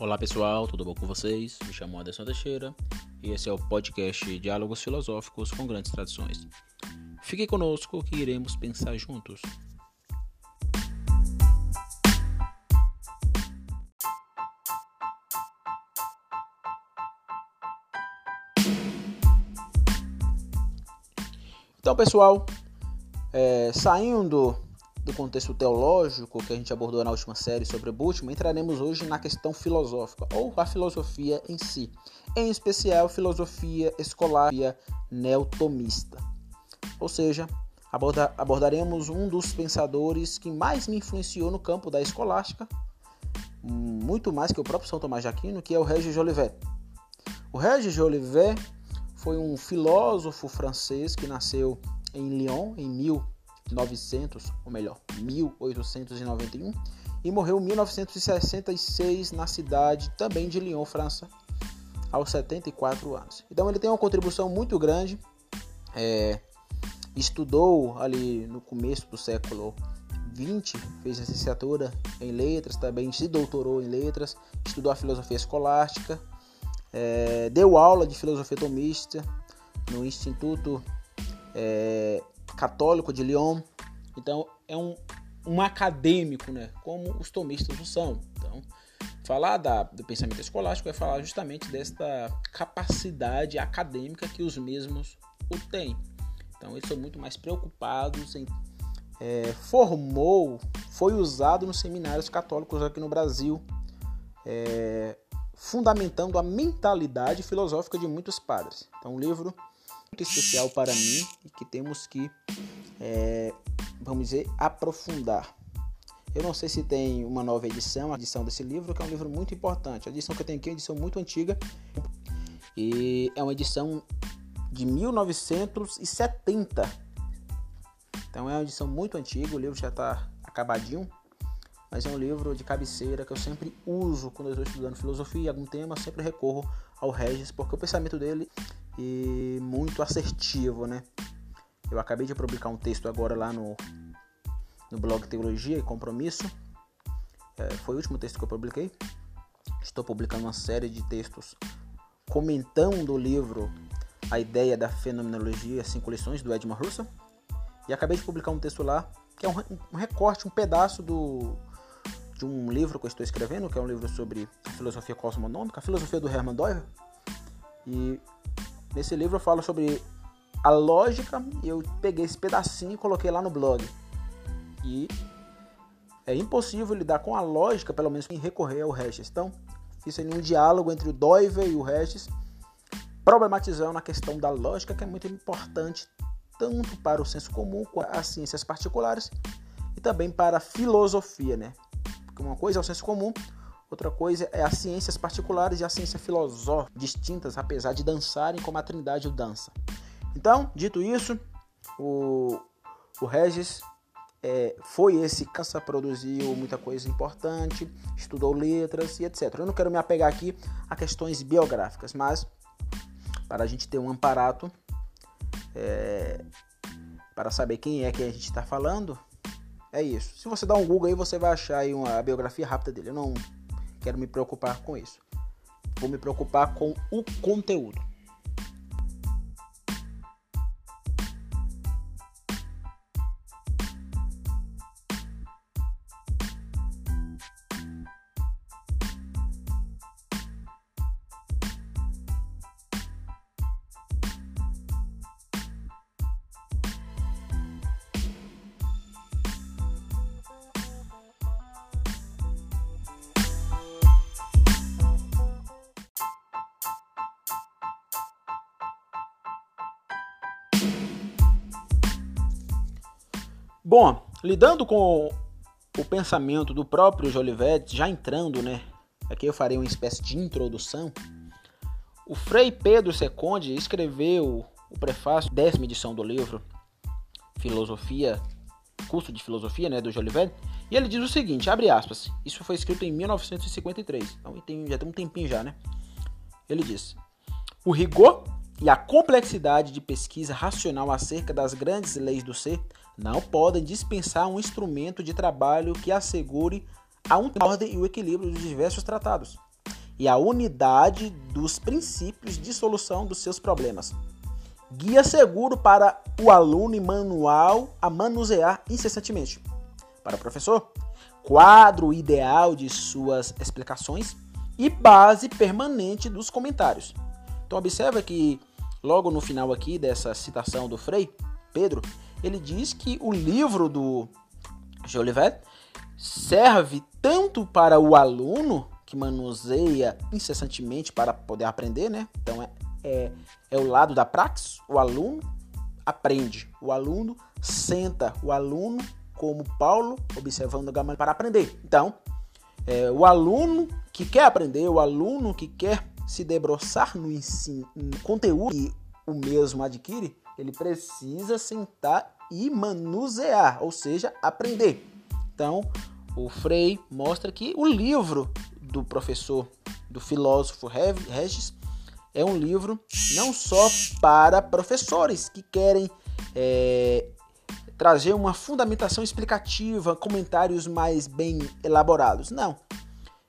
Olá pessoal, tudo bom com vocês? Me chamo Anderson Teixeira e esse é o podcast Diálogos Filosóficos com Grandes Tradições. Fique conosco que iremos pensar juntos. Então, pessoal, é, saindo do contexto teológico que a gente abordou na última série sobre Bultmann, entraremos hoje na questão filosófica, ou a filosofia em si, em especial filosofia escolar neotomista. Ou seja, aborda, abordaremos um dos pensadores que mais me influenciou no campo da escolástica, muito mais que o próprio São Tomás de Aquino, que é o Régis Jolivet. O Régis Jolivet foi um filósofo francês que nasceu em Lyon em 1900, ou melhor, 1891, e morreu em 1966 na cidade também de Lyon, França, aos 74 anos. Então ele tem uma contribuição muito grande. É, estudou ali no começo do século 20, fez licenciatura em letras, também se doutorou em letras, estudou a filosofia escolástica, é, deu aula de filosofia tomista no Instituto é, Católico de Lyon. Então é um, um acadêmico, né? Como os tomistas não são. Então, falar da, do pensamento escolástico é falar justamente desta capacidade acadêmica que os mesmos o têm. Então, eles são muito mais preocupados em. É, formou, foi usado nos seminários católicos aqui no Brasil, é, fundamentando a mentalidade filosófica de muitos padres. Então, um livro muito especial para mim e que temos que, é, vamos dizer, aprofundar. Eu não sei se tem uma nova edição, a edição desse livro, que é um livro muito importante. A edição que eu tenho aqui é uma edição muito antiga e é uma edição de 1970. Então é uma edição muito antiga, o livro já está acabadinho, mas é um livro de cabeceira que eu sempre uso quando eu estou estudando filosofia e algum tema, sempre recorro ao Regis, porque o pensamento dele é muito assertivo, né? Eu acabei de publicar um texto agora lá no, no blog Teologia e Compromisso. É, foi o último texto que eu publiquei. Estou publicando uma série de textos comentando o livro A Ideia da Fenomenologia, Cinco Lições, do Edmund Russell. E acabei de publicar um texto lá, que é um, um recorte, um pedaço do, de um livro que eu estou escrevendo, que é um livro sobre filosofia cosmonômica, a filosofia do Hermann Doyle. E nesse livro eu falo sobre a lógica e eu peguei esse pedacinho e coloquei lá no blog. E é impossível lidar com a lógica, pelo menos sem recorrer ao Regis. Então, fiz aí um diálogo entre o Doiver e o Regis, problematizando a questão da lógica, que é muito importante tanto para o senso comum quanto as ciências particulares e também para a filosofia, né? Porque uma coisa é o senso comum, outra coisa é as ciências particulares e a ciência filosófica, distintas apesar de dançarem como a Trindade o dança. Então, dito isso, o, o Regis é, foi esse cansa, produziu muita coisa importante, estudou letras e etc. Eu não quero me apegar aqui a questões biográficas, mas para a gente ter um amparato é, para saber quem é que a gente está falando, é isso. Se você dá um Google aí, você vai achar aí uma biografia rápida dele. Eu não quero me preocupar com isso. Vou me preocupar com o conteúdo. Lidando com o pensamento do próprio Jolivet, já entrando, né? Aqui eu farei uma espécie de introdução. O Frei Pedro Seconde escreveu o prefácio, décima edição do livro Filosofia, curso de filosofia, né, do Jolivet, e ele diz o seguinte, abre aspas, isso foi escrito em 1953, então já tem um tempinho já, né? Ele diz: O rigor e a complexidade de pesquisa racional acerca das grandes leis do ser não podem dispensar um instrumento de trabalho que assegure a ordem e o equilíbrio dos diversos tratados. e a unidade dos princípios de solução dos seus problemas. Guia seguro para o aluno e manual a manusear incessantemente. Para o professor, quadro ideal de suas explicações e base permanente dos comentários. Então observa que logo no final aqui dessa citação do Frei Pedro, ele diz que o livro do Jolivet serve tanto para o aluno que manuseia incessantemente para poder aprender, né? Então é, é, é o lado da praxis, o aluno aprende, o aluno senta, o aluno, como Paulo, observando Gamaliel para aprender. Então, é, o aluno que quer aprender, o aluno que quer se debruçar no ensino, no conteúdo que o mesmo adquire, ele precisa sentar e manusear, ou seja, aprender. Então, o Frei mostra que o livro do professor, do filósofo Regis, é um livro não só para professores que querem é, trazer uma fundamentação explicativa, comentários mais bem elaborados. Não.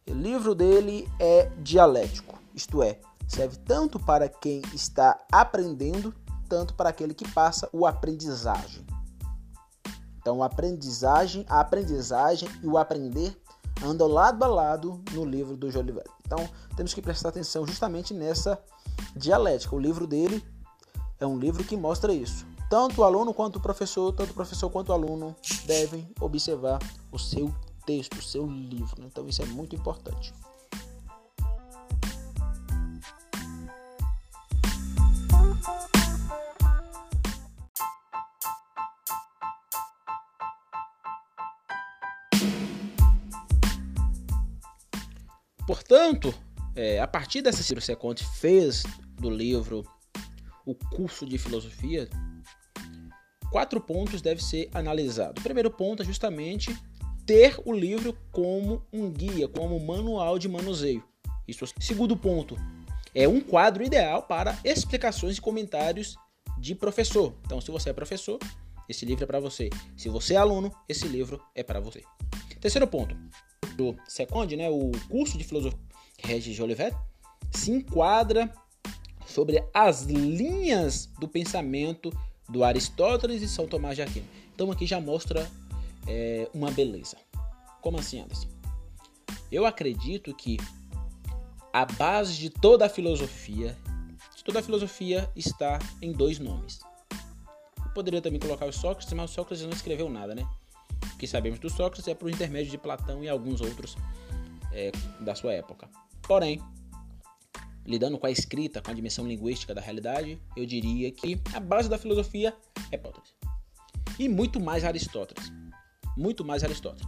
O livro dele é dialético, isto é, serve tanto para quem está aprendendo, tanto para aquele que passa o aprendizagem. Então, a aprendizagem, a aprendizagem e o aprender andam lado a lado no livro do Jolivet. Então, temos que prestar atenção justamente nessa dialética. O livro dele é um livro que mostra isso. Tanto o aluno quanto o professor, tanto o professor quanto o aluno devem observar o seu texto, o seu livro. Então, isso é muito importante. Portanto, é, a partir dessa Ciro Seconte fez do livro o curso de filosofia, quatro pontos devem ser analisados. O primeiro ponto é justamente ter o livro como um guia, como manual de manuseio. Isso. Segundo ponto é um quadro ideal para explicações e comentários de professor. Então, se você é professor, esse livro é para você. Se você é aluno, esse livro é para você. Terceiro ponto, do Seconde, né, o curso de filosofia Regis Jolivet, se enquadra sobre as linhas do pensamento do Aristóteles e São Tomás de Aquino. Então aqui já mostra é, uma beleza. Como assim, Anderson? Eu acredito que a base de toda a filosofia, de toda a filosofia está em dois nomes. Eu poderia também colocar o Sócrates, mas o Sócrates não escreveu nada, né? Que sabemos do Sócrates é por intermédio de Platão e alguns outros é, da sua época. Porém, lidando com a escrita, com a dimensão linguística da realidade, eu diria que a base da filosofia é Hipóteses. E muito mais Aristóteles. Muito mais Aristóteles.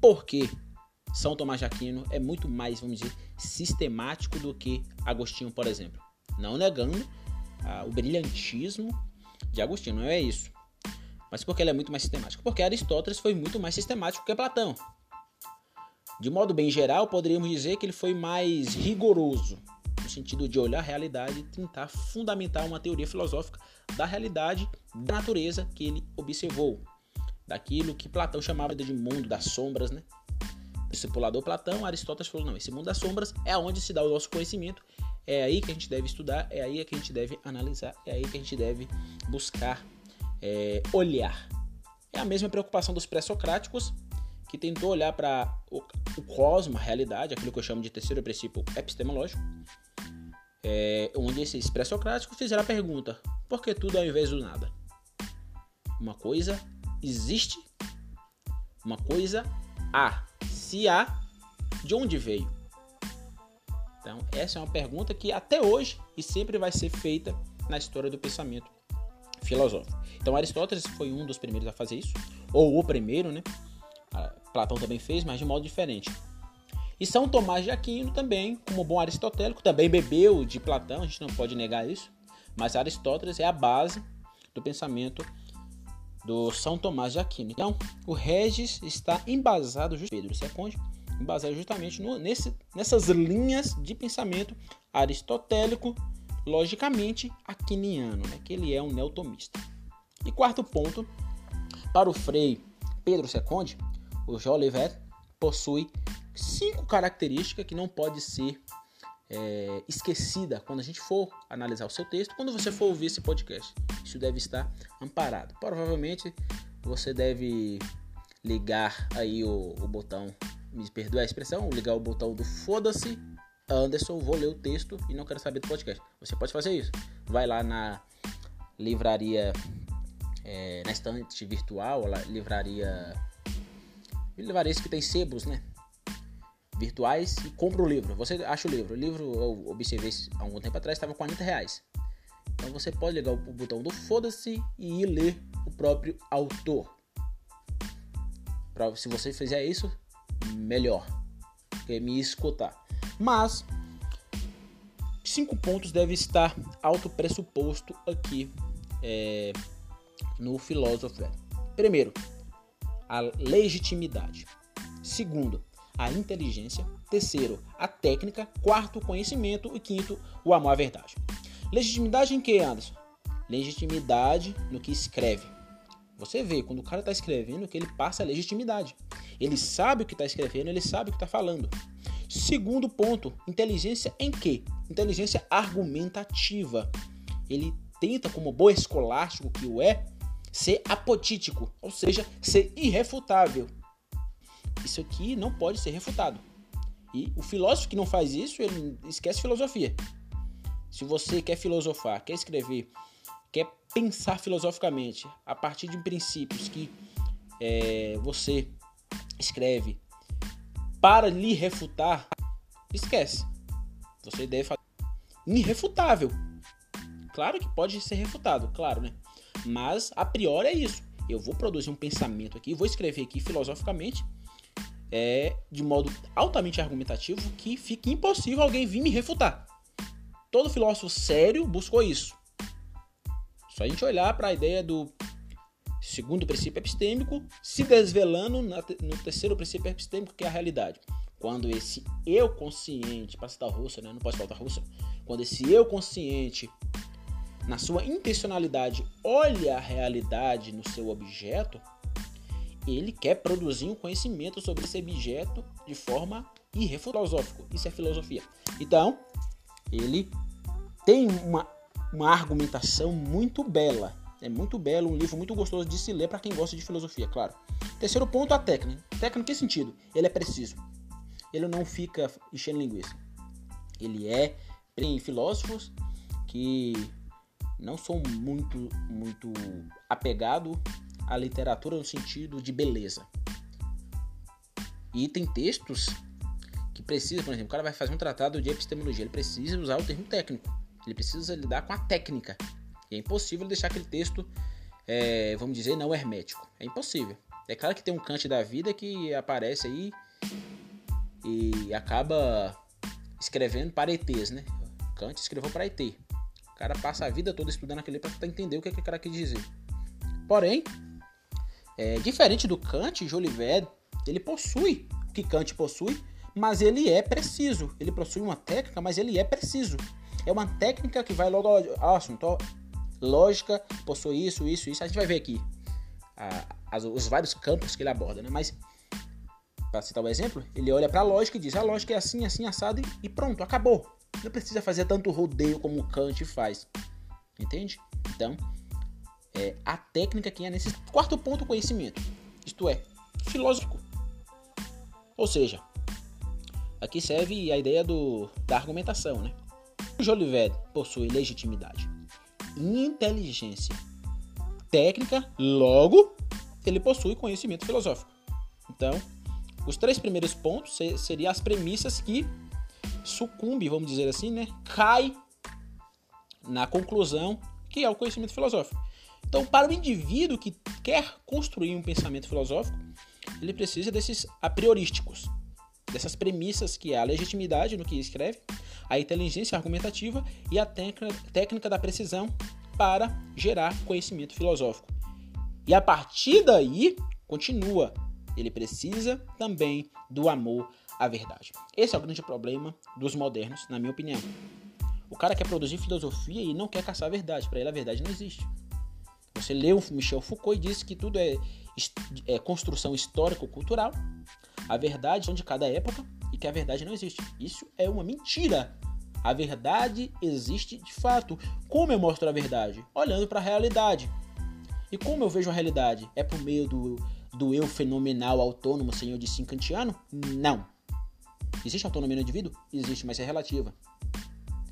Porque São Tomás de Aquino é muito mais, vamos dizer, sistemático do que Agostinho, por exemplo. Não negando ah, o brilhantismo de Agostinho, não é isso. Mas por que ele é muito mais sistemático? Porque Aristóteles foi muito mais sistemático que Platão. De modo bem geral, poderíamos dizer que ele foi mais rigoroso, no sentido de olhar a realidade e tentar fundamentar uma teoria filosófica da realidade, da natureza que ele observou, daquilo que Platão chamava de mundo das sombras, né? Discipulador Platão, Aristóteles falou: não, esse mundo das sombras é onde se dá o nosso conhecimento, é aí que a gente deve estudar, é aí que a gente deve analisar, é aí que a gente deve buscar é, olhar. É a mesma preocupação dos pré-socráticos, que tentou olhar para o, o cosmos, a realidade, aquilo que eu chamo de terceiro princípio epistemológico, é, onde esses pré-socráticos fizeram a pergunta: por que tudo ao invés do nada? Uma coisa existe, uma coisa há. Se há, de onde veio? Então, essa é uma pergunta que até hoje e sempre vai ser feita na história do pensamento filosófico. Então Aristóteles foi um dos primeiros a fazer isso, ou o primeiro, né? Platão também fez, mas de modo diferente. E São Tomás de Aquino também, como bom aristotélico, também bebeu de Platão, a gente não pode negar isso, mas Aristóteles é a base do pensamento do São Tomás de Aquino. Então, o Regis está embasado, Pedro II, embasado justamente no, nesse, nessas linhas de pensamento aristotélico logicamente aquiniano, né, que ele é um neotomista. E quarto ponto, para o Frei Pedro II, o Jolivet possui cinco características que não pode ser é, esquecida quando a gente for analisar o seu texto, quando você for ouvir esse podcast. Isso deve estar amparado. Provavelmente você deve ligar aí o, o botão, me perdoe a expressão, ligar o botão do foda-se, Anderson, vou ler o texto e não quero saber do podcast. Você pode fazer isso. Vai lá na livraria, é, na estante virtual, livraria, livrarias que tem sebos, né? virtuais e compra o livro. Você acha o livro. O livro, eu observei há algum tempo atrás, estava 40 reais. Então você pode ligar o botão do foda-se e ir ler o próprio autor. Pra, se você fizer isso, melhor. Que me escutar. Mas cinco pontos deve estar auto pressuposto aqui é, no filósofo. Primeiro, a legitimidade. Segundo, a inteligência. Terceiro, a técnica. Quarto, o conhecimento. E quinto, o amor à verdade. Legitimidade em que, Anderson? Legitimidade no que escreve. Você vê, quando o cara está escrevendo, que ele passa a legitimidade. Ele sabe o que está escrevendo, ele sabe o que está falando. Segundo ponto, inteligência em que? Inteligência argumentativa. Ele tenta, como bom escolástico que o é, ser apotítico, ou seja, ser irrefutável. Isso aqui não pode ser refutado. E o filósofo que não faz isso, ele esquece filosofia. Se você quer filosofar, quer escrever, quer pensar filosoficamente a partir de princípios que é, você escreve para lhe refutar, esquece. Você deve fazer irrefutável. Claro que pode ser refutado, claro, né? Mas a priori é isso. Eu vou produzir um pensamento aqui, vou escrever aqui filosoficamente é, de modo altamente argumentativo que fica impossível alguém vir me refutar. Todo filósofo sério buscou isso. Só a gente olhar para a ideia do segundo princípio epistêmico se desvelando no terceiro princípio epistêmico, que é a realidade. Quando esse eu consciente, para citar russo, né? não posso faltar russo, quando esse eu consciente, na sua intencionalidade, olha a realidade no seu objeto, ele quer produzir um conhecimento sobre esse objeto de forma irrefutológica. Isso é filosofia. Então, ele tem uma, uma argumentação muito bela. É muito belo, um livro muito gostoso de se ler para quem gosta de filosofia, claro. Terceiro ponto, a técnica. Técnica em que sentido? Ele é preciso. Ele não fica enchendo linguiça. Ele é tem filósofos que não são muito muito apegado a literatura no sentido de beleza. E tem textos que precisam, por exemplo, o cara vai fazer um tratado de epistemologia, ele precisa usar o termo técnico, ele precisa lidar com a técnica. E é impossível deixar aquele texto, é, vamos dizer, não hermético. É impossível. É claro que tem um Kant da vida que aparece aí e acaba escrevendo para ETs, né? Kant escreveu para ET. O cara passa a vida toda estudando aquele para tentar entender o que, é que o cara quer dizer. Porém, é, diferente do Kant, Jolivet, ele possui o que Kant possui, mas ele é preciso. Ele possui uma técnica, mas ele é preciso. É uma técnica que vai logo ao assunto. Lógica possui isso, isso, isso. A gente vai ver aqui as, os vários campos que ele aborda, né? Mas, para citar um exemplo, ele olha para a lógica e diz: a lógica é assim, assim, assado e pronto, acabou. Não precisa fazer tanto rodeio como Kant faz. Entende? Então, é, a técnica que é nesse quarto ponto conhecimento, isto é, filosófico. Ou seja, aqui serve a ideia do, da argumentação, né? O Jolivet possui legitimidade, inteligência, técnica, logo ele possui conhecimento filosófico. Então, os três primeiros pontos seriam as premissas que sucumbe, vamos dizer assim, né? Cai na conclusão que é o conhecimento filosófico. Então, para o indivíduo que quer construir um pensamento filosófico, ele precisa desses a priorísticos, dessas premissas que é a legitimidade no que escreve, a inteligência argumentativa e a técnica da precisão para gerar conhecimento filosófico. E a partir daí, continua, ele precisa também do amor à verdade. Esse é o grande problema dos modernos, na minha opinião. O cara quer produzir filosofia e não quer caçar a verdade. Para ele, a verdade não existe. Você leu Michel Foucault e disse que tudo é, é construção histórico-cultural, a verdade de cada época e que a verdade não existe. Isso é uma mentira A verdade existe de fato. Como eu mostro a verdade? Olhando para a realidade. E como eu vejo a realidade? É por meio do, do eu fenomenal autônomo senhor de cincantiano? Não. Existe autonomia no indivíduo? Existe, mas é relativa.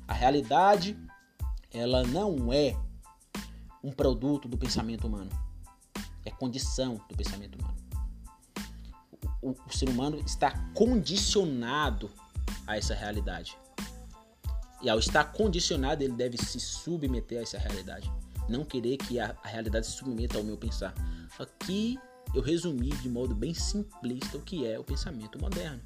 A realidade, ela não é um produto do pensamento humano. É condição do pensamento humano. O, o, o ser humano está condicionado a essa realidade. E ao estar condicionado, ele deve se submeter a essa realidade. Não querer que a, a realidade se submeta ao meu pensar. Aqui eu resumi de modo bem simplista o que é o pensamento moderno.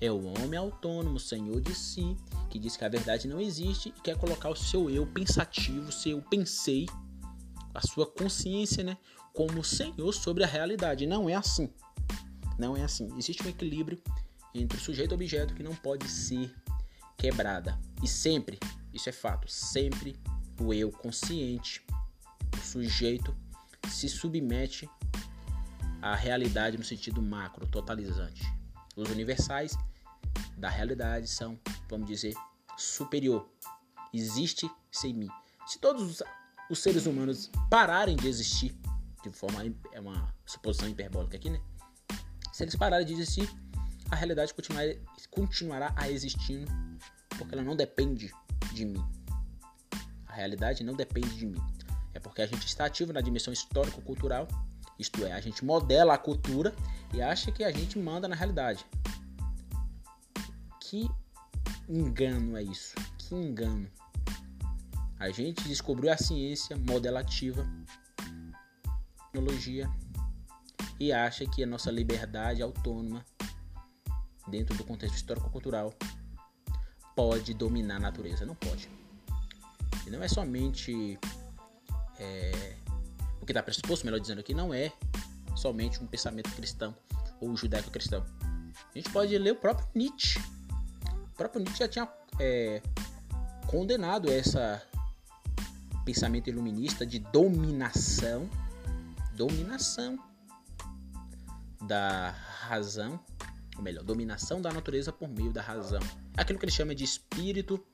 É o homem autônomo, senhor de si, que diz que a verdade não existe e quer colocar o seu eu pensativo, seu pensei, a sua consciência, né, como senhor sobre a realidade. Não é assim. Não é assim. Existe um equilíbrio entre o sujeito e o objeto que não pode ser quebrada. E sempre, isso é fato, sempre o eu consciente, o sujeito, se submete à realidade no sentido macro, totalizante. Os universais da realidade são, vamos dizer, superior. Existe sem mim. Se todos os seres humanos pararem de existir, de forma é uma suposição hiperbólica aqui, né? Se eles pararem de existir, a realidade continuará, continuará a existindo porque ela não depende de mim. A realidade não depende de mim. É porque a gente está ativo na dimensão histórico-cultural, isto é, a gente modela a cultura e acha que a gente manda na realidade. Que engano é isso? Que engano. A gente descobriu a ciência modelativa, tecnologia e acha que a nossa liberdade autônoma dentro do contexto histórico-cultural pode dominar a natureza. Não pode. E não é somente é, o que está pressuposto, melhor dizendo aqui, não é somente um pensamento cristão ou judaico-cristão. A gente pode ler o próprio Nietzsche. O próprio Nietzsche já tinha é, condenado essa pensamento iluminista de dominação, dominação da razão ou melhor, dominação da natureza por meio da razão. Aquilo que ele chama de espírito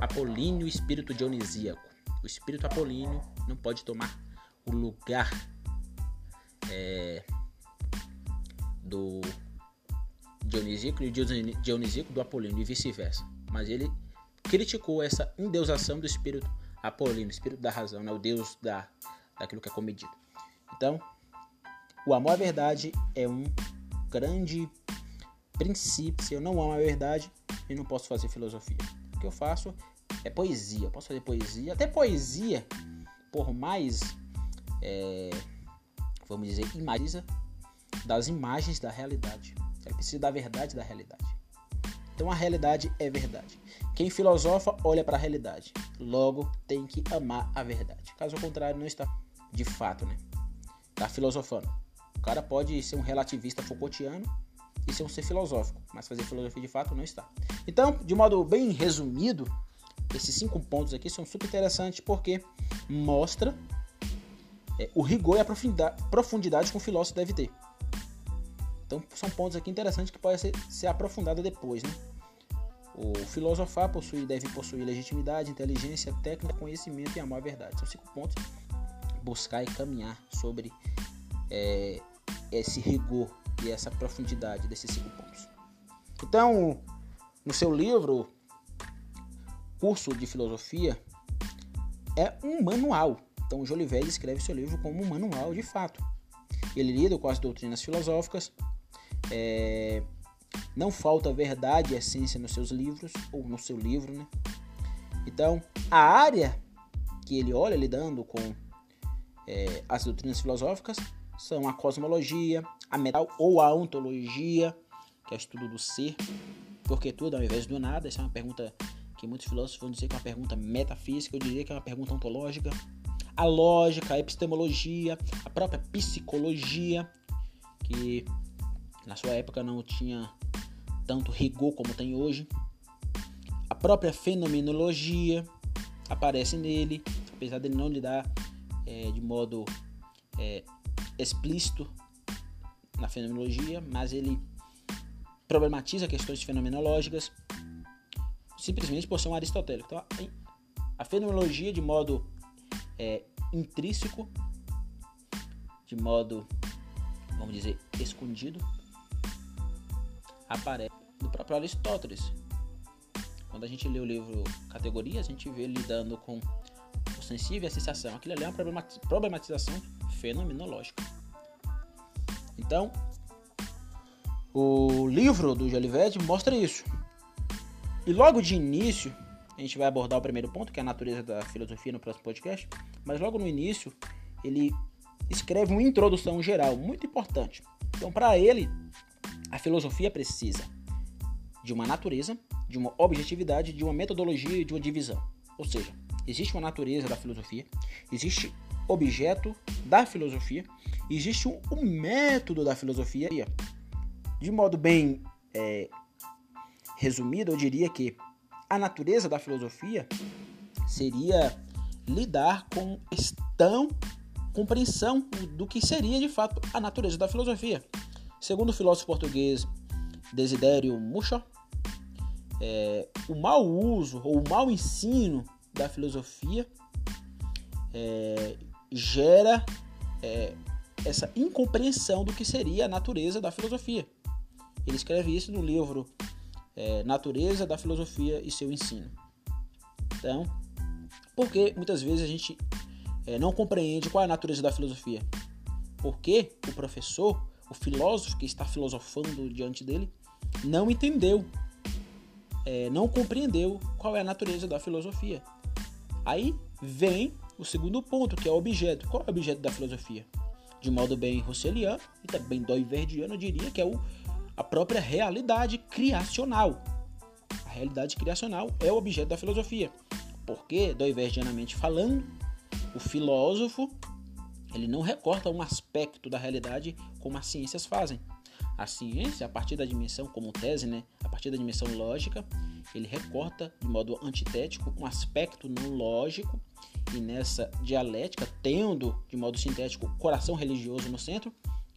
apolíneo espírito dionisíaco. O espírito apolíneo não pode tomar o lugar é, do dionisíaco e o dionisíaco do apolíneo e vice-versa. Mas ele criticou essa endeusação do espírito apolíneo, espírito da razão, né? o deus da, daquilo que é comedido. Então, o amor à verdade é um grande princípio, se eu não amo a verdade, eu não posso fazer filosofia. O que eu faço é poesia. Eu posso fazer poesia, até poesia, por mais, é, vamos dizer, imagina das imagens da realidade. Ela precisa da verdade da realidade. Então a realidade é verdade. Quem filosofa olha para a realidade, logo tem que amar a verdade. Caso contrário, não está de fato, né? Está filosofando. Cara pode ser um relativista Foucaultiano isso é um ser filosófico, mas fazer filosofia de fato não está. Então, de modo bem resumido, esses cinco pontos aqui são super interessantes porque mostra é, o rigor e a profundidade, profundidade que um filósofo deve ter. Então, são pontos aqui interessantes que podem ser, ser aprofundados depois, né? O filosofar possui, deve possuir legitimidade, inteligência, técnica, conhecimento e amor à verdade. São cinco pontos. Buscar e caminhar sobre é, esse rigor e essa profundidade desses cinco pontos. Então, no seu livro, Curso de Filosofia, é um manual. Então, o Jolivet escreve seu livro como um manual de fato. Ele lida com as doutrinas filosóficas, é, não falta verdade e essência nos seus livros, ou no seu livro, né? Então, a área que ele olha lidando com é, as doutrinas filosóficas são a cosmologia, a metal ou a ontologia, que é o estudo do ser, porque tudo ao invés do nada. Essa é uma pergunta que muitos filósofos vão dizer que é uma pergunta metafísica, eu diria que é uma pergunta ontológica. A lógica, a epistemologia, a própria psicologia, que na sua época não tinha tanto rigor como tem hoje. A própria fenomenologia aparece nele, apesar dele não lidar é, de modo é, explícito na fenomenologia, mas ele problematiza questões fenomenológicas. simplesmente por ser um aristotélico. Então, a fenomenologia de modo é, intrínseco, de modo, vamos dizer, escondido, aparece no próprio Aristóteles. Quando a gente lê o livro Categorias, a gente vê lidando com o sensível e a sensação. Aquilo ali é uma problematização fenomenológica. Então, o livro do Jolivet mostra isso. E logo de início, a gente vai abordar o primeiro ponto, que é a natureza da filosofia no próximo podcast, mas logo no início, ele escreve uma introdução geral muito importante. Então, para ele, a filosofia precisa de uma natureza, de uma objetividade, de uma metodologia e de uma divisão. Ou seja, existe uma natureza da filosofia, existe objeto da filosofia, existe um, um método da filosofia. De modo bem é, resumido, eu diria que a natureza da filosofia seria lidar com questão, compreensão do que seria de fato a natureza da filosofia. Segundo o filósofo português Desidério Mucho, é, o mau uso ou o mau ensino da filosofia é, gera é, essa incompreensão do que seria a natureza da filosofia. Ele escreve isso no livro é, Natureza da Filosofia e seu Ensino. Então, porque muitas vezes a gente é, não compreende qual é a natureza da filosofia? Porque o professor, o filósofo que está filosofando diante dele, não entendeu, é, não compreendeu qual é a natureza da filosofia. Aí vem o segundo ponto, que é o objeto. Qual é o objeto da filosofia? De modo bem russeliano e também doiverdiano, eu diria que é o, a própria realidade criacional. A realidade criacional é o objeto da filosofia. Porque, doiverdianamente falando, o filósofo ele não recorta um aspecto da realidade como as ciências fazem. A ciência, a partir da dimensão, como tese, né, a partir da dimensão lógica, ele recorta de modo antitético um aspecto não lógico e nessa dialética, tendo de modo sintético o coração religioso no centro,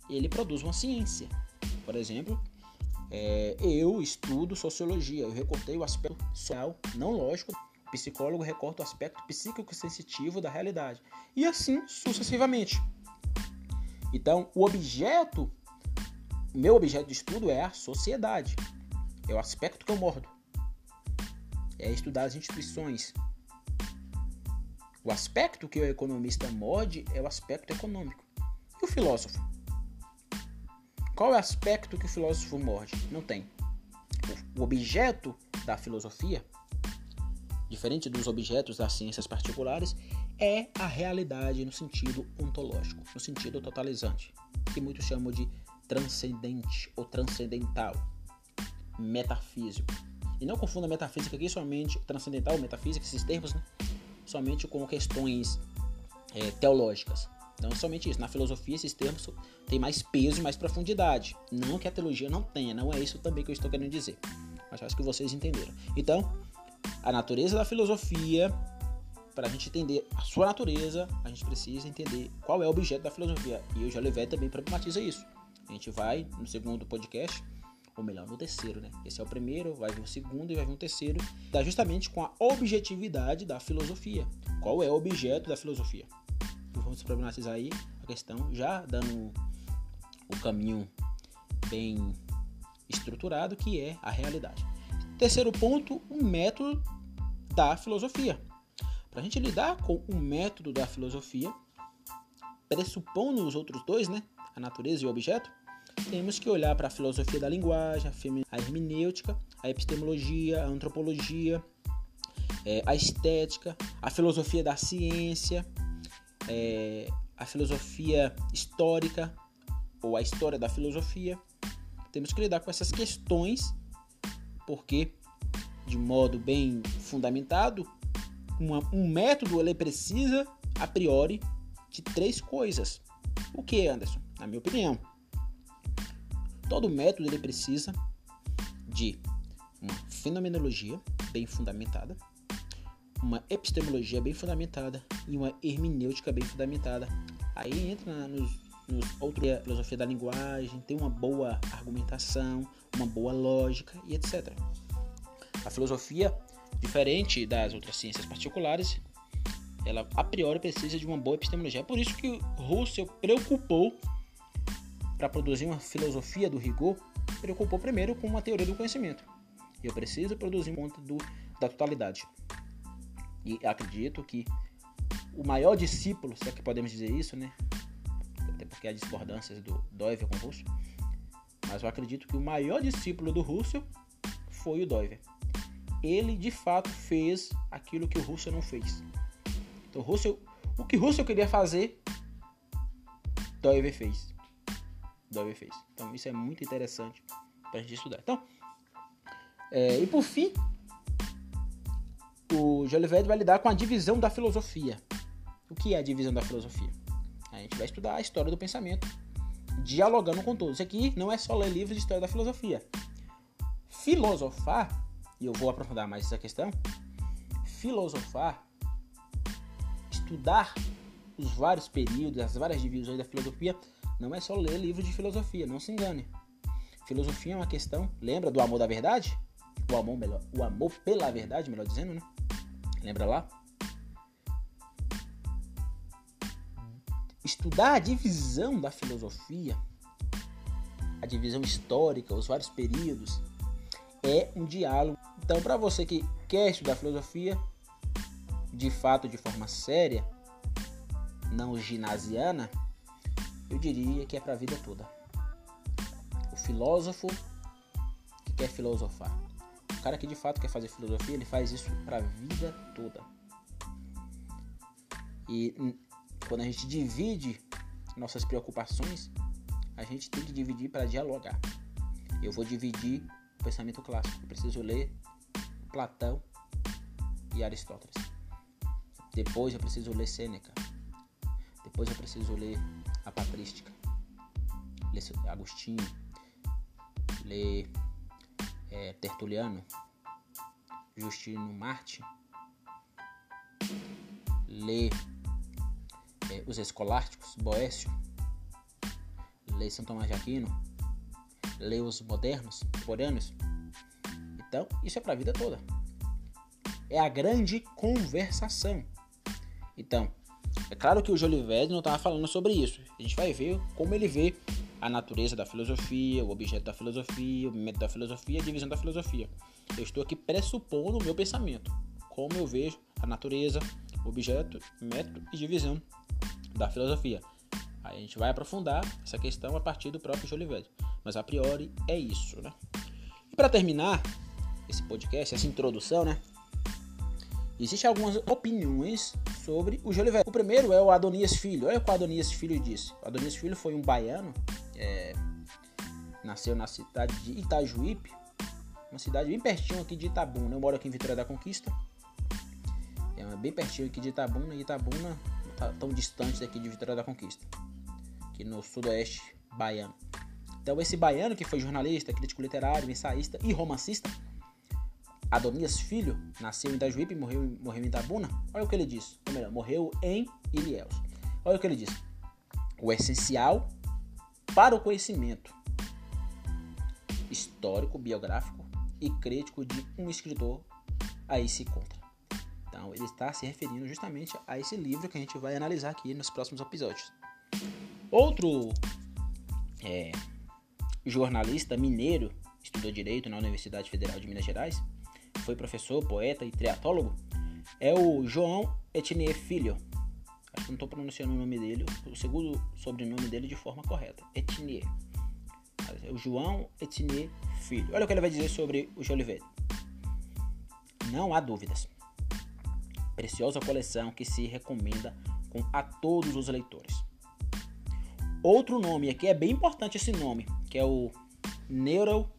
ele produz uma ciência. Por exemplo, é, eu estudo sociologia, eu recortei o aspecto social não lógico o psicólogo recorta o aspecto psíquico sensitivo da realidade. E assim sucessivamente. Então, o objeto, meu objeto de estudo é a sociedade. É o aspecto que eu mordo. É estudar as instituições. O aspecto que o economista morde é o aspecto econômico. E o filósofo? Qual é o aspecto que o filósofo morde? Não tem. O objeto da filosofia diferente dos objetos das ciências particulares, é a realidade no sentido ontológico, no sentido totalizante, que muitos chamam de transcendente ou transcendental, metafísico. E não confunda metafísica aqui somente transcendental, metafísica, esses termos, né? Somente com questões é, teológicas. Então, somente isso. Na filosofia, esses termos têm mais peso e mais profundidade. Não que a teologia não tenha, não é isso também que eu estou querendo dizer. Mas acho que vocês entenderam. Então, a natureza da filosofia, para a gente entender a sua natureza, a gente precisa entender qual é o objeto da filosofia. E o Jolivet também problematiza isso. A gente vai no segundo podcast, ou melhor, no terceiro, né? Esse é o primeiro, vai vir o segundo e vai vir o terceiro, dá justamente com a objetividade da filosofia. Qual é o objeto da filosofia? Vamos problematizar aí a questão, já dando o caminho bem estruturado, que é a realidade. Terceiro ponto, o método da filosofia. Para a gente lidar com o método da filosofia, pressupondo os outros dois, né, a natureza e o objeto, temos que olhar para a filosofia da linguagem, a hermenêutica, a epistemologia, a antropologia, é, a estética, a filosofia da ciência, é, a filosofia histórica ou a história da filosofia. Temos que lidar com essas questões porque, de modo bem fundamentado, uma, um método ele precisa, a priori, de três coisas. O que, Anderson? Na minha opinião, todo método ele precisa de uma fenomenologia bem fundamentada, uma epistemologia bem fundamentada e uma hermenêutica bem fundamentada. Aí entra nos, nos outros filosofia da linguagem, tem uma boa argumentação, uma boa lógica e etc. A filosofia Diferente das outras ciências particulares, ela a priori precisa de uma boa epistemologia. É por isso que Russell preocupou para produzir uma filosofia do rigor, preocupou primeiro com uma teoria do conhecimento. Eu preciso produzir conta do, da totalidade. E acredito que o maior discípulo, se é que podemos dizer isso, né? Até porque há discordâncias do Doiver com Russell. Mas eu acredito que o maior discípulo do Russell foi o Doiver. Ele de fato fez aquilo que o Russell não fez. Então, Russell, o que Russell queria fazer, Doiver fez. Doiver fez. Então, isso é muito interessante para a gente estudar. Então, é, e por fim, o Jolivet vai lidar com a divisão da filosofia. O que é a divisão da filosofia? A gente vai estudar a história do pensamento, dialogando com todos. Isso aqui não é só ler livros de história da filosofia. Filosofar, e eu vou aprofundar mais essa questão, filosofar, estudar os vários períodos, as várias divisões da filosofia, não é só ler livros de filosofia, não se engane. Filosofia é uma questão, lembra do amor da verdade? O amor, melhor, o amor pela verdade, melhor dizendo, né? Lembra lá? Estudar a divisão da filosofia, a divisão histórica, os vários períodos, é um diálogo. Então, para você que quer estudar filosofia, de fato, de forma séria, não ginasiana, eu diria que é para a vida toda. O filósofo que quer filosofar cara que de fato quer fazer filosofia, ele faz isso para a vida toda. E quando a gente divide nossas preocupações, a gente tem que dividir para dialogar. Eu vou dividir o pensamento clássico. Eu preciso ler Platão e Aristóteles. Depois eu preciso ler Sêneca. Depois eu preciso ler a Patrística. Ler Agostinho. Ler é, Tertuliano, Justino Marte, lê é, os escolásticos, Boécio, lê São Tomás de Aquino, lê os modernos, coreanos. Então, isso é para a vida toda. É a grande conversação. Então, é claro que o Jolivet não estava falando sobre isso. A gente vai ver como ele vê a natureza da filosofia, o objeto da filosofia, o método da filosofia, a divisão da filosofia. Eu estou aqui pressupondo o meu pensamento, como eu vejo a natureza, objeto, método e divisão da filosofia. Aí a gente vai aprofundar essa questão a partir do próprio Jolivet. Mas a priori é isso, né? E para terminar esse podcast, essa introdução, né? Existem algumas opiniões sobre o Jolivet. O primeiro é o Adonias Filho. Olha o que o Adonias Filho disse. O Adonias Filho foi um baiano é, nasceu na cidade de Itajuípe, uma cidade bem pertinho aqui de Itabuna. Eu moro aqui em Vitória da Conquista. É bem pertinho aqui de Itabuna e Itabuna não tá tão distante daqui de Vitória da Conquista, aqui no sudoeste baiano. Então esse baiano que foi jornalista, crítico literário, ensaísta e romancista, Adonias Filho, nasceu em Itajuípe e morreu, morreu em Itabuna. Olha o que ele disse. Ou melhor, morreu em Ilhéus. Olha o que ele disse. O essencial para o conhecimento histórico, biográfico e crítico de um escritor aí se encontra. Então, ele está se referindo justamente a esse livro que a gente vai analisar aqui nos próximos episódios. Outro é, jornalista mineiro, estudou direito na Universidade Federal de Minas Gerais, foi professor, poeta e triatólogo, é o João Etnier Filho. Acho que não estou pronunciando o nome dele, o segundo sobrenome dele de forma correta. Etnier. É o João Etnier Filho. Olha o que ele vai dizer sobre o Jolivet. Não há dúvidas. Preciosa coleção que se recomenda com, a todos os leitores. Outro nome aqui é bem importante esse nome, que é o Neuro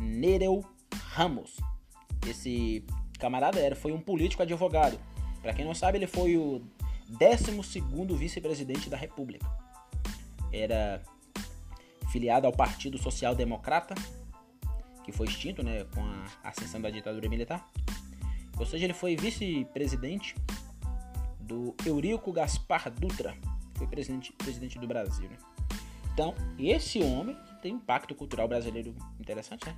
Nereu Ramos. Esse camarada era foi um político advogado. Para quem não sabe, ele foi o 12 vice-presidente da República. Era filiado ao Partido Social Democrata, que foi extinto né, com a ascensão da ditadura militar. Ou seja, ele foi vice-presidente do Eurico Gaspar Dutra, que foi presidente, presidente do Brasil. Né? Então, esse homem tem um impacto cultural brasileiro interessante, né?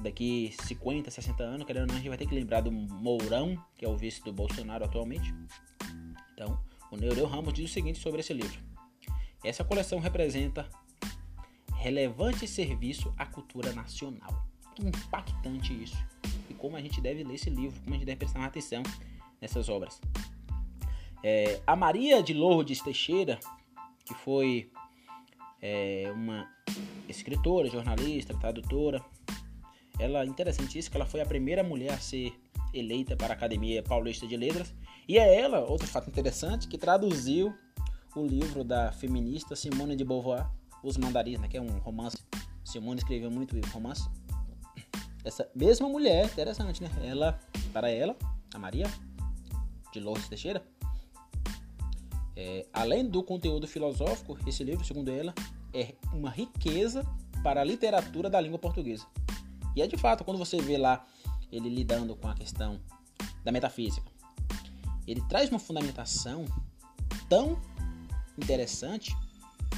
Daqui 50, 60 anos, querendo ou não, a gente vai ter que lembrar do Mourão, que é o vice do Bolsonaro atualmente. Então, o Neureu Ramos diz o seguinte sobre esse livro. Essa coleção representa relevante serviço à cultura nacional. Impactante isso. E como a gente deve ler esse livro, como a gente deve prestar atenção nessas obras. É, a Maria de Lourdes Teixeira, que foi é, uma escritora, jornalista, tradutora, ela interessantíssima, ela foi a primeira mulher a ser eleita para a Academia Paulista de Letras. E é ela, outro fato interessante, que traduziu o livro da feminista Simone de Beauvoir, Os Mandarins, né, que é um romance. Simone escreveu muito romance. Essa mesma mulher, interessante, né? Ela, para ela, a Maria de Lourdes Teixeira, é, além do conteúdo filosófico, esse livro, segundo ela, é uma riqueza para a literatura da língua portuguesa. E é de fato, quando você vê lá ele lidando com a questão da metafísica, ele traz uma fundamentação tão interessante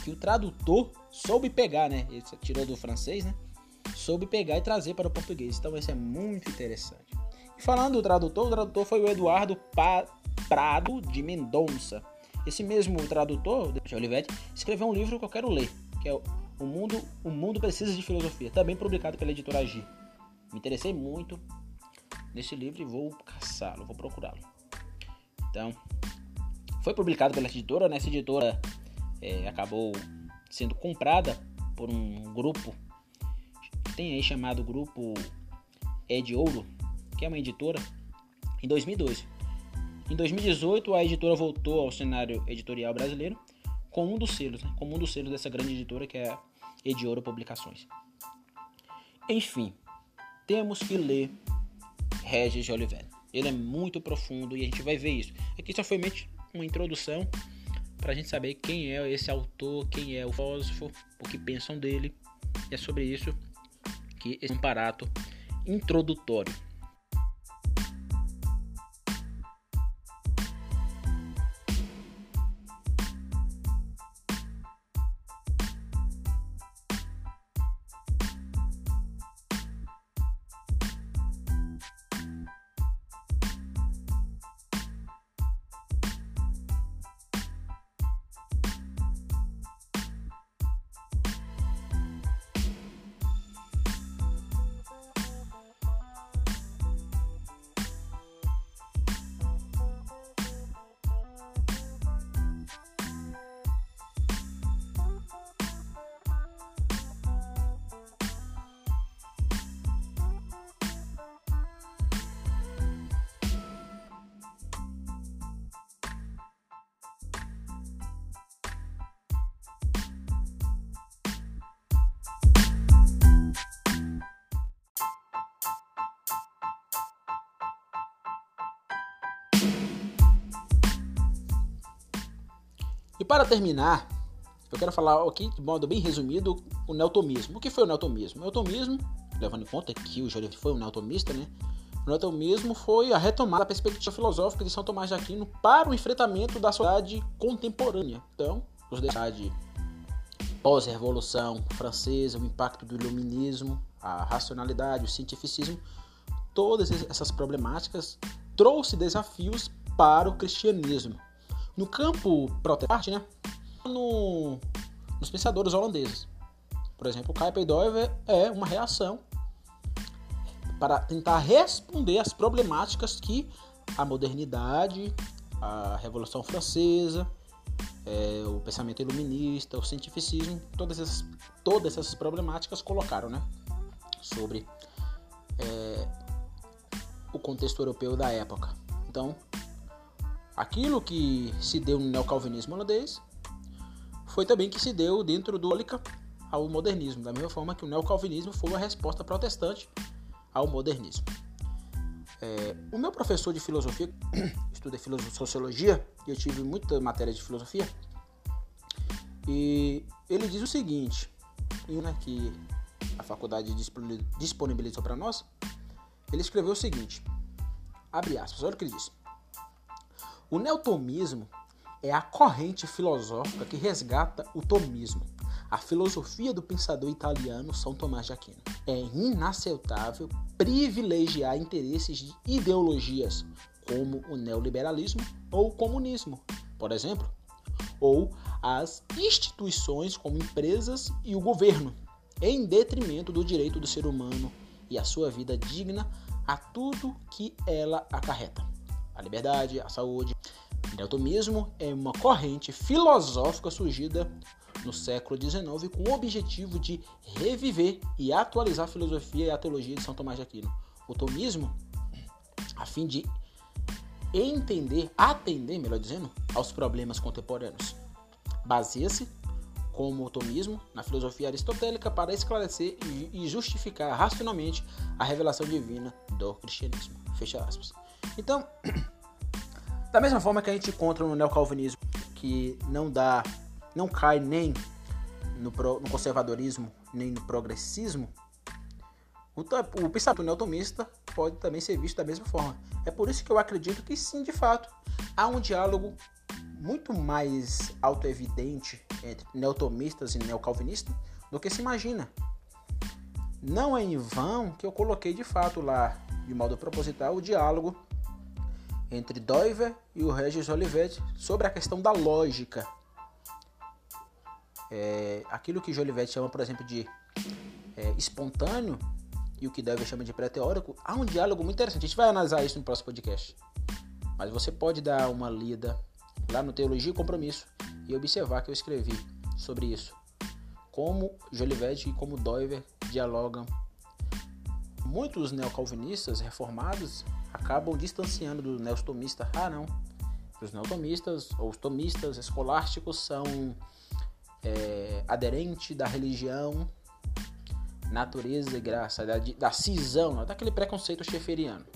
que o tradutor soube pegar, né? Ele tirou do francês, né? Soube pegar e trazer para o português. Então isso é muito interessante. E falando do tradutor, o tradutor foi o Eduardo pa Prado de Mendonça. Esse mesmo tradutor, de Olivetti, escreveu um livro que eu quero ler, que é O Mundo, o Mundo Precisa de Filosofia, também publicado pela editora Agir. Me interessei muito nesse livro e vou caçá-lo, vou procurá-lo. Então, foi publicado pela editora, né? Essa editora é, acabou sendo comprada por um grupo tem aí chamado Grupo Ed Ouro, que é uma editora, em 2012. Em 2018, a editora voltou ao cenário editorial brasileiro com um dos selos, né? com um dos selos dessa grande editora que é a Ediouro Publicações. Enfim, temos que ler Regis de Oliveira. Ele é muito profundo e a gente vai ver isso. Aqui só foi uma introdução para a gente saber quem é esse autor, quem é o filósofo, o que pensam dele. E é sobre isso que esse comparato introdutório. Para terminar, eu quero falar aqui de modo bem resumido o neotomismo. O que foi o neotomismo? O neotomismo, levando em conta que o Joliffe foi um neotomista, né? O neotomismo foi a retomada da perspectiva filosófica de São Tomás de Aquino para o enfrentamento da sociedade contemporânea. Então, os de pós-revolução francesa, o impacto do iluminismo, a racionalidade, o cientificismo, todas essas problemáticas trouxe desafios para o cristianismo. No campo protestante, né? No, nos pensadores holandeses. Por exemplo, o é uma reação para tentar responder às problemáticas que a modernidade, a Revolução Francesa, é, o pensamento iluminista, o cientificismo, todas essas, todas essas problemáticas colocaram né, sobre é, o contexto europeu da época. Então, Aquilo que se deu no neocalvinismo holandês foi também que se deu dentro do Ólica ao modernismo, da mesma forma que o neocalvinismo foi uma resposta protestante ao modernismo. É, o meu professor de filosofia, estudei sociologia, e eu tive muita matéria de filosofia, e ele diz o seguinte, né, que a faculdade disponibilizou para nós, ele escreveu o seguinte, abre aspas, olha o que ele diz. O neotomismo é a corrente filosófica que resgata o tomismo, a filosofia do pensador italiano São Tomás de Aquino. É inaceitável privilegiar interesses de ideologias como o neoliberalismo ou o comunismo, por exemplo, ou as instituições como empresas e o governo, em detrimento do direito do ser humano e a sua vida digna a tudo que ela acarreta. A liberdade, a saúde. O neotomismo é uma corrente filosófica surgida no século XIX com o objetivo de reviver e atualizar a filosofia e a teologia de São Tomás de Aquino. O tomismo, a fim de entender, atender, melhor dizendo, aos problemas contemporâneos. Baseia-se como o tomismo, na filosofia aristotélica para esclarecer e justificar racionalmente a revelação divina do cristianismo. Fecha aspas. Então, da mesma forma que a gente encontra no neocalvinismo, que não dá, não cai nem no, pro, no conservadorismo, nem no progressismo, o, o pensamento neotomista pode também ser visto da mesma forma. É por isso que eu acredito que sim, de fato, há um diálogo muito mais autoevidente entre neotomistas e neocalvinistas do que se imagina. Não é em vão que eu coloquei de fato lá, de modo proposital, o diálogo entre Doiver e o Regis Olivetti sobre a questão da lógica. É, aquilo que Jolivet chama, por exemplo, de é, espontâneo e o que Doiver chama de pré-teórico, há um diálogo muito interessante. A gente vai analisar isso no próximo podcast. Mas você pode dar uma lida lá no Teologia e Compromisso e observar que eu escrevi sobre isso. Como Jolivet e como Doiver dialogam. Muitos neocalvinistas reformados acabam distanciando do neotomista. Ah, não. Os neotomistas ou os tomistas escolásticos são é, aderentes da religião, natureza e graça, da, da cisão, daquele preconceito cheferiano.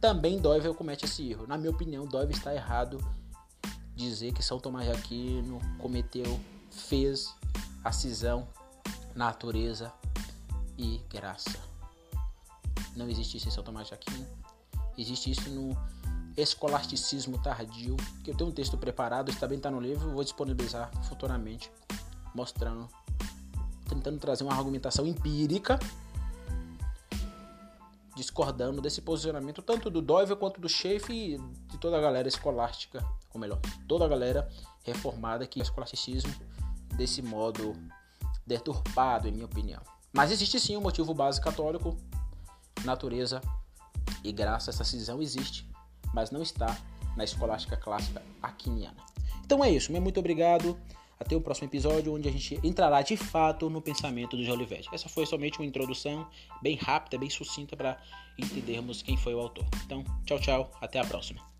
Também Doivel comete esse erro. Na minha opinião, Doivel está errado dizer que São Tomás de Aquino cometeu, fez a cisão natureza e graça. Não existe São Tomás de Aquino. Existe isso no escolasticismo tardio, que eu tenho um texto preparado, isso também está no livro, vou disponibilizar futuramente, mostrando, tentando trazer uma argumentação empírica, discordando desse posicionamento tanto do Doivel quanto do Schaefer e de toda a galera escolástica ou melhor, toda a galera reformada que é escolasticismo desse modo deturpado, em minha opinião. Mas existe sim um motivo base católico, natureza e graça, essa cisão existe, mas não está na escolástica clássica aquiniana. Então é isso, muito obrigado. Até o próximo episódio, onde a gente entrará de fato no pensamento do Jolivet. Essa foi somente uma introdução bem rápida, bem sucinta para entendermos quem foi o autor. Então, tchau, tchau, até a próxima.